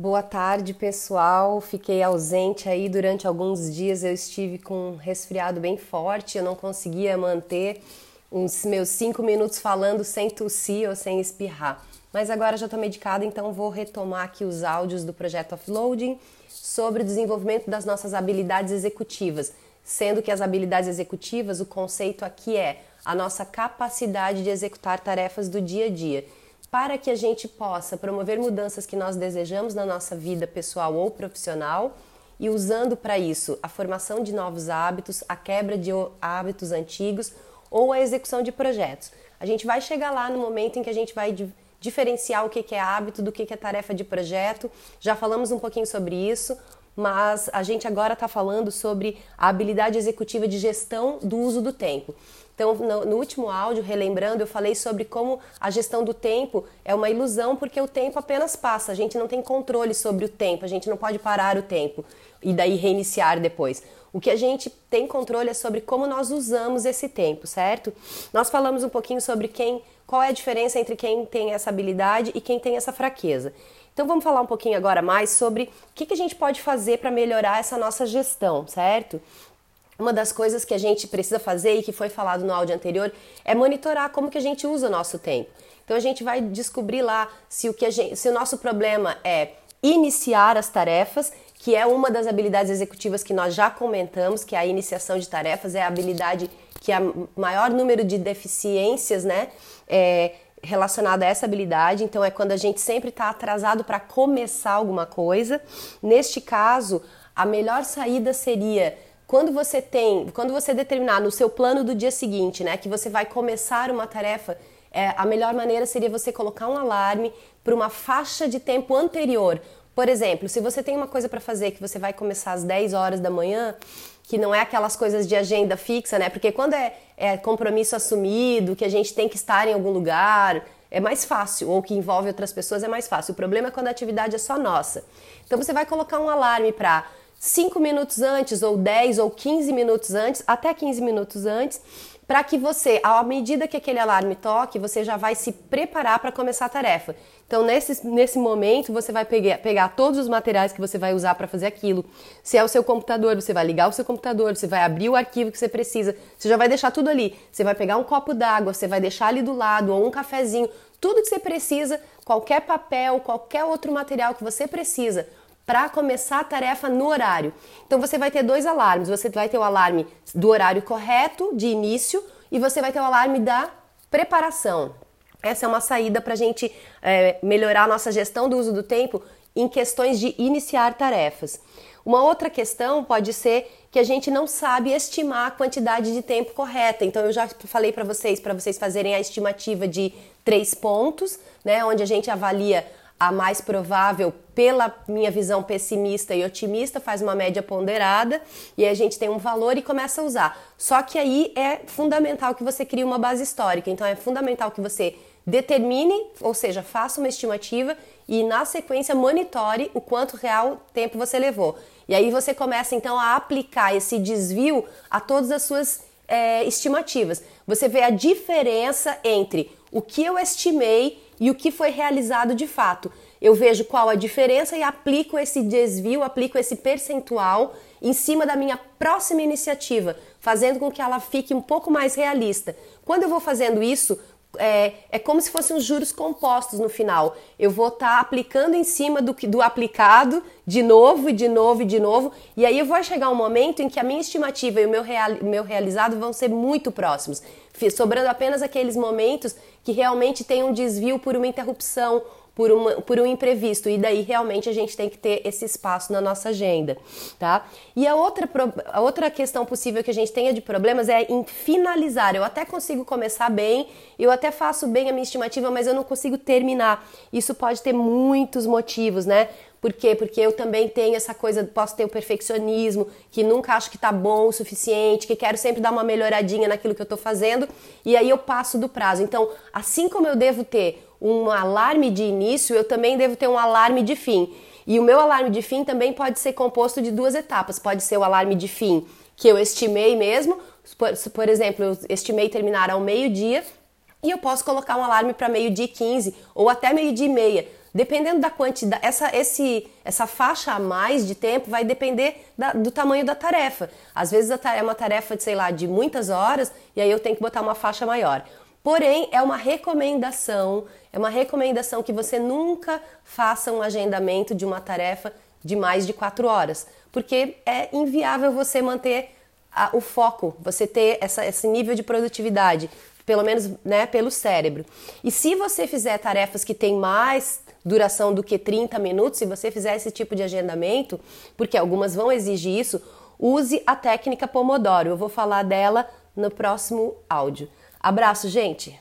Boa tarde, pessoal. Fiquei ausente aí durante alguns dias. Eu estive com um resfriado bem forte. Eu não conseguia manter os meus cinco minutos falando sem tossir ou sem espirrar. Mas agora já estou medicada, então vou retomar aqui os áudios do projeto Offloading sobre o desenvolvimento das nossas habilidades executivas. Sendo que as habilidades executivas, o conceito aqui é a nossa capacidade de executar tarefas do dia a dia para que a gente possa promover mudanças que nós desejamos na nossa vida pessoal ou profissional e usando para isso a formação de novos hábitos, a quebra de hábitos antigos ou a execução de projetos. A gente vai chegar lá no momento em que a gente vai diferenciar o que é hábito do que é tarefa de projeto. Já falamos um pouquinho sobre isso, mas a gente agora está falando sobre a habilidade executiva de gestão do uso do tempo. Então, no, no, último áudio, relembrando, eu falei sobre como a gestão do tempo é uma ilusão, porque o tempo apenas passa, a gente não tem controle sobre o tempo, a gente não pode parar o tempo e daí reiniciar depois. O que a gente tem controle é sobre como nós usamos esse tempo, certo? Nós falamos um pouquinho sobre quem, qual é a diferença entre quem tem essa habilidade e quem tem essa fraqueza. Então vamos falar um pouquinho agora mais sobre o que, que a gente pode fazer para melhorar essa nossa gestão, certo? Uma das coisas que a gente precisa fazer e que foi falado no áudio anterior é monitorar como que a gente usa o nosso tempo. Então a gente vai descobrir lá se o que gente, se o nosso problema é iniciar as tarefas, que é uma das habilidades executivas que nós já comentamos, que é a iniciação de tarefas, é a habilidade que é maior número de deficiências, né? É, relacionada a essa habilidade, então é quando a gente sempre está atrasado para começar alguma coisa. Neste caso, a melhor saída seria quando você tem, quando você determinar no seu plano do dia seguinte, né, que você vai começar uma tarefa, é, a melhor maneira seria você colocar um alarme para uma faixa de tempo anterior. Por exemplo, se você tem uma coisa para fazer que você vai começar às 10 horas da manhã, que não é aquelas coisas de agenda fixa, né? Porque quando é, é compromisso assumido, que a gente tem que estar em algum lugar, é mais fácil, ou que envolve outras pessoas é mais fácil. O problema é quando a atividade é só nossa. Então você vai colocar um alarme para 5 minutos antes, ou 10 ou 15 minutos antes, até 15 minutos antes, para que você, à medida que aquele alarme toque, você já vai se preparar para começar a tarefa. Então, nesse, nesse momento, você vai pegar, pegar todos os materiais que você vai usar para fazer aquilo. Se é o seu computador, você vai ligar o seu computador, você vai abrir o arquivo que você precisa, você já vai deixar tudo ali. Você vai pegar um copo d'água, você vai deixar ali do lado, ou um cafezinho, tudo que você precisa, qualquer papel, qualquer outro material que você precisa para começar a tarefa no horário. Então você vai ter dois alarmes. Você vai ter o alarme do horário correto de início e você vai ter o alarme da preparação. Essa é uma saída para a gente é, melhorar a nossa gestão do uso do tempo em questões de iniciar tarefas. Uma outra questão pode ser que a gente não sabe estimar a quantidade de tempo correta. Então eu já falei para vocês, para vocês fazerem a estimativa de três pontos, né, onde a gente avalia a mais provável, pela minha visão pessimista e otimista, faz uma média ponderada e a gente tem um valor e começa a usar. Só que aí é fundamental que você crie uma base histórica. Então é fundamental que você determine, ou seja, faça uma estimativa e na sequência monitore o quanto real tempo você levou. E aí você começa então a aplicar esse desvio a todas as suas é, estimativas. Você vê a diferença entre o que eu estimei e o que foi realizado de fato. Eu vejo qual a diferença e aplico esse desvio, aplico esse percentual em cima da minha próxima iniciativa, fazendo com que ela fique um pouco mais realista. Quando eu vou fazendo isso, é, é como se fossem os juros compostos no final. Eu vou estar tá aplicando em cima do, do aplicado de novo e de novo e de novo, e aí eu vou chegar um momento em que a minha estimativa e o meu, real, meu realizado vão ser muito próximos, sobrando apenas aqueles momentos que realmente tem um desvio por uma interrupção por, uma, por um imprevisto, e daí realmente a gente tem que ter esse espaço na nossa agenda, tá? E a outra, a outra questão possível que a gente tenha de problemas é em finalizar. Eu até consigo começar bem, eu até faço bem a minha estimativa, mas eu não consigo terminar. Isso pode ter muitos motivos, né? Por quê? Porque eu também tenho essa coisa, posso ter o perfeccionismo, que nunca acho que tá bom o suficiente, que quero sempre dar uma melhoradinha naquilo que eu tô fazendo, e aí eu passo do prazo. Então, assim como eu devo ter um alarme de início, eu também devo ter um alarme de fim. E o meu alarme de fim também pode ser composto de duas etapas. Pode ser o alarme de fim que eu estimei mesmo, por, por exemplo, eu estimei terminar ao meio-dia e eu posso colocar um alarme para meio-dia e 15 ou até meio-dia e meia. Dependendo da quantidade, essa, esse, essa faixa a mais de tempo vai depender da, do tamanho da tarefa. Às vezes é uma tarefa, de, sei lá, de muitas horas e aí eu tenho que botar uma faixa maior. Porém, é uma recomendação, é uma recomendação que você nunca faça um agendamento de uma tarefa de mais de quatro horas, porque é inviável você manter a, o foco, você ter essa, esse nível de produtividade, pelo menos né, pelo cérebro. E se você fizer tarefas que têm mais duração do que 30 minutos, se você fizer esse tipo de agendamento, porque algumas vão exigir isso, use a técnica Pomodoro. Eu vou falar dela no próximo áudio. Abraço, gente!